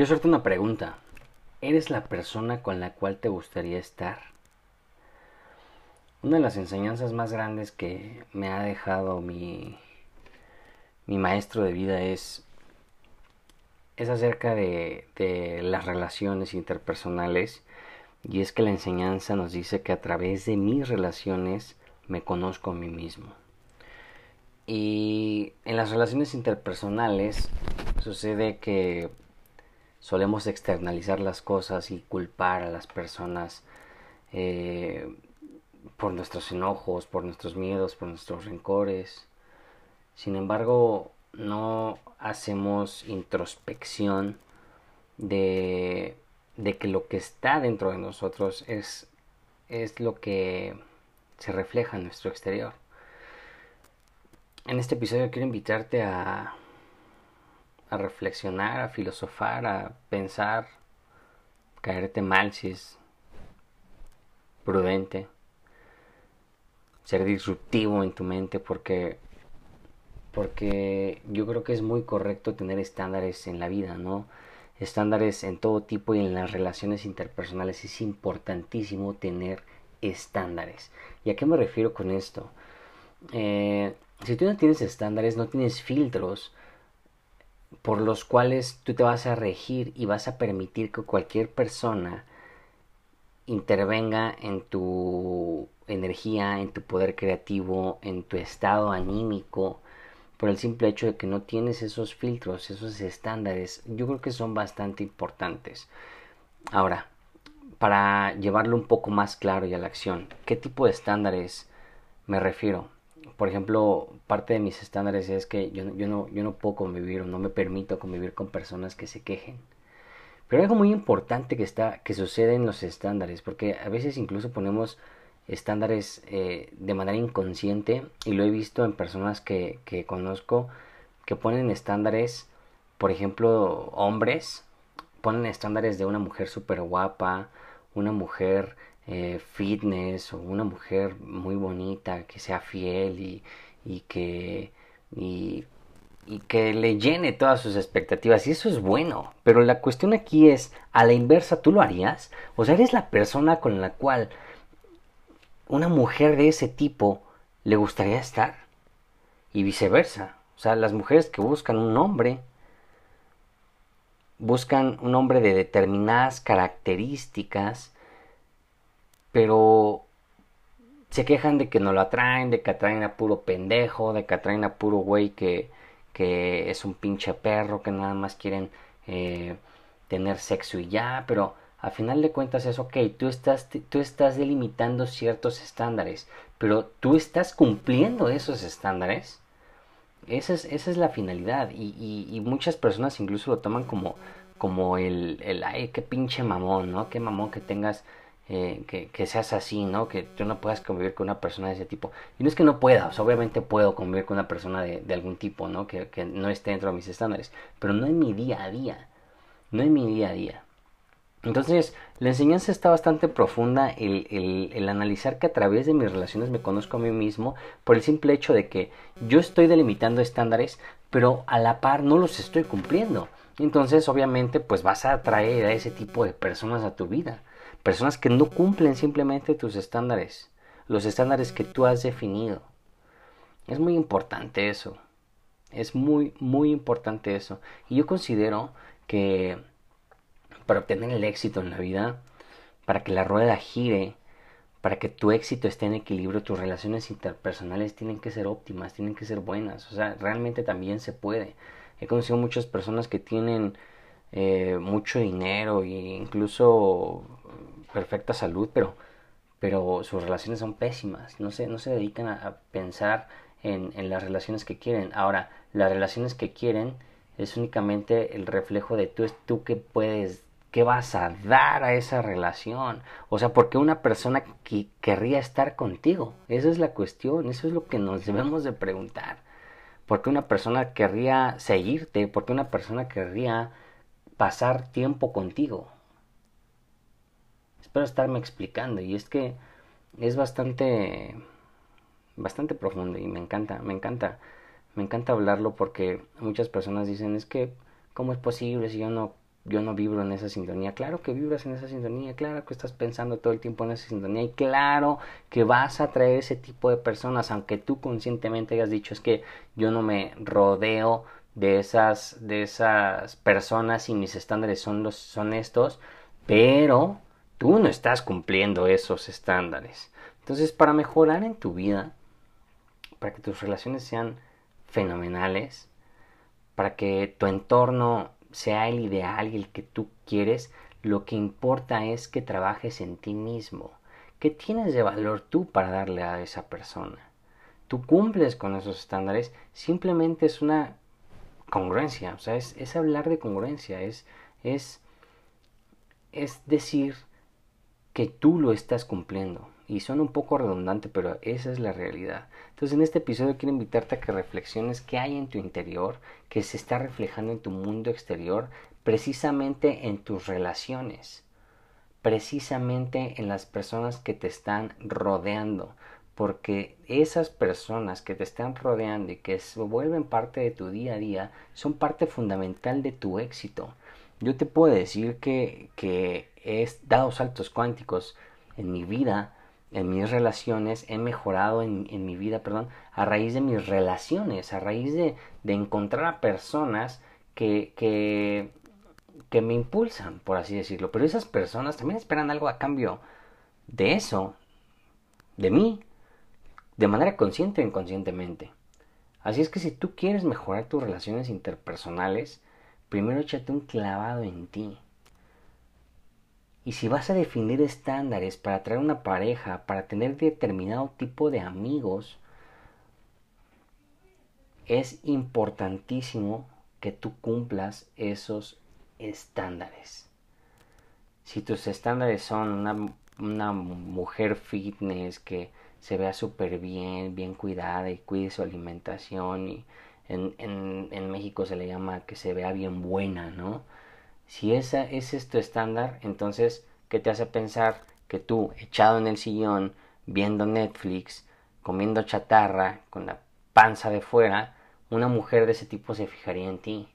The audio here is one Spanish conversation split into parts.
Quiero hacerte una pregunta. ¿Eres la persona con la cual te gustaría estar? Una de las enseñanzas más grandes que me ha dejado mi, mi maestro de vida es, es acerca de, de las relaciones interpersonales y es que la enseñanza nos dice que a través de mis relaciones me conozco a mí mismo. Y en las relaciones interpersonales sucede que solemos externalizar las cosas y culpar a las personas eh, por nuestros enojos, por nuestros miedos, por nuestros rencores. Sin embargo, no hacemos introspección de, de que lo que está dentro de nosotros es, es lo que se refleja en nuestro exterior. En este episodio quiero invitarte a a reflexionar, a filosofar, a pensar, caerte mal si es prudente, ser disruptivo en tu mente porque porque yo creo que es muy correcto tener estándares en la vida, ¿no? Estándares en todo tipo y en las relaciones interpersonales es importantísimo tener estándares. ¿Y a qué me refiero con esto? Eh, si tú no tienes estándares, no tienes filtros, por los cuales tú te vas a regir y vas a permitir que cualquier persona intervenga en tu energía, en tu poder creativo, en tu estado anímico, por el simple hecho de que no tienes esos filtros, esos estándares, yo creo que son bastante importantes. Ahora, para llevarlo un poco más claro y a la acción, ¿qué tipo de estándares me refiero? Por ejemplo, parte de mis estándares es que yo, no puedo convivir o no me permito convivir con personas que se quejen. Pero algo muy importante que, está, que sucede en los estándares, porque a veces incluso ponemos estándares eh, de manera inconsciente y lo he visto en personas que, que conozco que ponen estándares, por ejemplo, hombres, ponen estándares de una mujer súper guapa, una mujer eh, fitness o una mujer muy bonita que sea fiel y, que y, y, que le llene todas sus expectativas y eso es bueno. Pero la cuestión aquí es a la inversa tú lo harías o sea eres la persona con la cual una mujer de ese tipo le gustaría estar y viceversa. O sea las mujeres que buscan un hombre buscan un hombre de determinadas características pero se quejan de que no lo atraen, de que atraen a puro pendejo, de que atraen a puro güey que, que es un pinche perro, que nada más quieren eh, tener sexo y ya, pero a final de cuentas es ok, tú estás, tú estás delimitando ciertos estándares, pero tú estás cumpliendo esos estándares. Esa es, esa es la finalidad y, y, y, muchas personas incluso lo toman como, como el, el, ay, qué pinche mamón, ¿no? Qué mamón que tengas eh, que, seas así, ¿no? Que tú no puedas convivir con una persona de ese tipo. Y no es que no pueda, obviamente puedo convivir con una persona de, algún tipo, ¿no? Que, no esté dentro de mis estándares, pero no en mi día a día, no en mi día a día. Entonces, la enseñanza está bastante profunda, el, el, el, analizar que a través de mis relaciones me conozco a mí mismo por el simple hecho de que yo estoy delimitando estándares, pero a la par no los estoy cumpliendo. Entonces, obviamente, pues vas a atraer a ese tipo de personas a tu vida. Personas que no cumplen simplemente tus estándares, los estándares que tú has definido. Es muy importante eso. Es muy, muy importante eso. Y yo considero que para obtener el éxito en la vida, para que la rueda gire, para que tu éxito esté en equilibrio, tus relaciones interpersonales tienen que ser óptimas, tienen que ser buenas. O sea, realmente también se puede. He conocido muchas personas que tienen eh, mucho dinero e incluso perfecta salud, pero, pero sus relaciones son pésimas. No se, no se dedican a, pensar en, en, las relaciones que quieren. Ahora, las relaciones que quieren es únicamente el reflejo de tú, tú que puedes, qué vas a dar a esa relación. O sea, ¿por qué una persona que querría estar contigo? Esa es la cuestión, eso es lo que nos debemos de preguntar. ¿Por qué una persona querría seguirte? ¿Por qué una persona querría pasar tiempo contigo? Espero estarme explicando y es que es bastante bastante profundo y me encanta, me encanta, me encanta hablarlo porque muchas personas dicen es que cómo es posible si yo no yo no vibro en esa sintonía. Claro que vibras en esa sintonía, claro que estás pensando todo el tiempo en esa sintonía y claro que vas a atraer ese tipo de personas, aunque tú conscientemente hayas dicho es que yo no me rodeo de esas de esas personas y mis estándares son los son estos, pero tú no estás cumpliendo esos estándares. Entonces, para mejorar en tu vida, para que tus relaciones sean fenomenales, para que tu entorno sea el ideal y el que tú quieres, lo que importa es que trabajes en ti mismo. ¿Qué tienes de valor tú para darle a esa persona? Tú cumples con esos estándares, simplemente es una congruencia, o sea, es, hablar de congruencia, es, decir que tú lo estás cumpliendo. Y suena un poco redundante, pero esa es la realidad. Entonces en este episodio quiero invitarte a que reflexiones qué hay en tu interior, que se está reflejando en tu mundo exterior, precisamente en tus relaciones, precisamente en las personas que te están rodeando, porque esas personas que te están rodeando y que se vuelven parte de tu día a día son parte fundamental de tu éxito. Yo te puedo decir que, que he dado saltos cuánticos en mi vida en mis relaciones, he mejorado en, mi vida, perdón, a raíz de mis relaciones, a raíz de, de encontrar a personas que, que, que me impulsan, por así decirlo. Pero esas personas también esperan algo a cambio de eso, de mí, de manera consciente o inconscientemente. Así es que si tú quieres mejorar tus relaciones interpersonales, primero échate un clavado en ti. Y si vas a definir estándares para traer una pareja, para tener determinado tipo de amigos, es importantísimo que tú cumplas esos estándares. Si tus estándares son una, mujer fitness que se vea súper bien, bien cuidada y cuide su alimentación y en México se le llama que se vea bien buena, ¿no? Si esa, ese es tu estándar, entonces, ¿qué te hace pensar que tú, echado en el sillón, viendo Netflix, comiendo chatarra, con la panza de fuera, una mujer de ese tipo se fijaría en ti?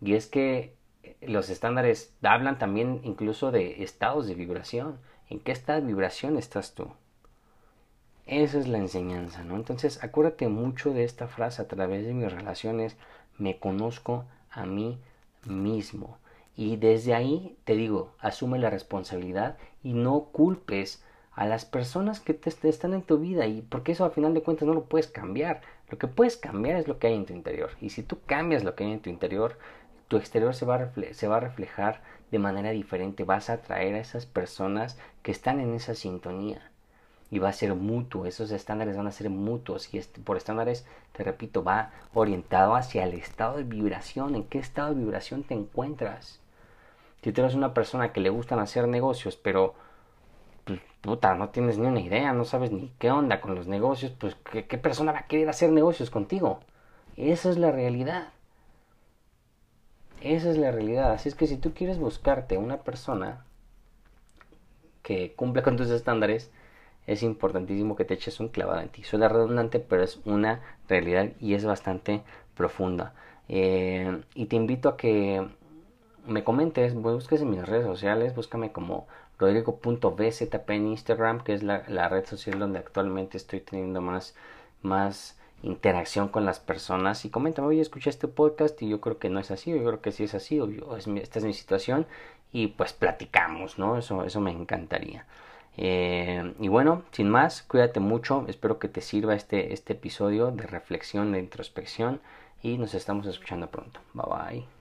Y es que los estándares hablan también incluso de estados de vibración. ¿En qué estado de vibración estás tú? Esa es la enseñanza, ¿no? Entonces, acuérdate mucho de esta frase a través de mis relaciones. Me conozco a mí mismo. Y desde ahí te digo, asume la responsabilidad y no culpes a las personas que te, están en tu vida y porque eso al final de cuentas no lo puedes cambiar. Lo que puedes cambiar es lo que hay en tu interior. Y si tú cambias lo que hay en tu interior, tu exterior se va se va a reflejar de manera diferente. Vas a atraer a esas personas que están en esa sintonía y va a ser mutuo, esos estándares van a ser mutuos y por estándares, te repito, va orientado hacia el estado de vibración, en qué estado de vibración te encuentras. Si tú eres una persona que le gustan hacer negocios, pero pues, puta, no tienes ni una idea, no sabes ni qué onda con los negocios, pues ¿qué, qué persona va a querer hacer negocios contigo? Esa es la realidad. Esa es la realidad. Así es que si tú quieres buscarte una persona que cumpla con tus estándares, es importantísimo que te eches un clavado en ti. Suena redundante, pero es una realidad y es bastante profunda. Eh, y te invito a que me comentes, busques en mis redes sociales, búscame como rodrigo.bzp en Instagram, que es la, red social donde actualmente estoy teniendo más, más interacción con las personas y coméntame, oye, escuché este podcast y yo creo que no es así, yo creo que sí es así, o, yo, esta es mi situación y pues platicamos, ¿no? Eso, eso me encantaría. Eh, y bueno, sin más, cuídate mucho, espero que te sirva este, este episodio de reflexión, de introspección y nos estamos escuchando pronto. Bye bye.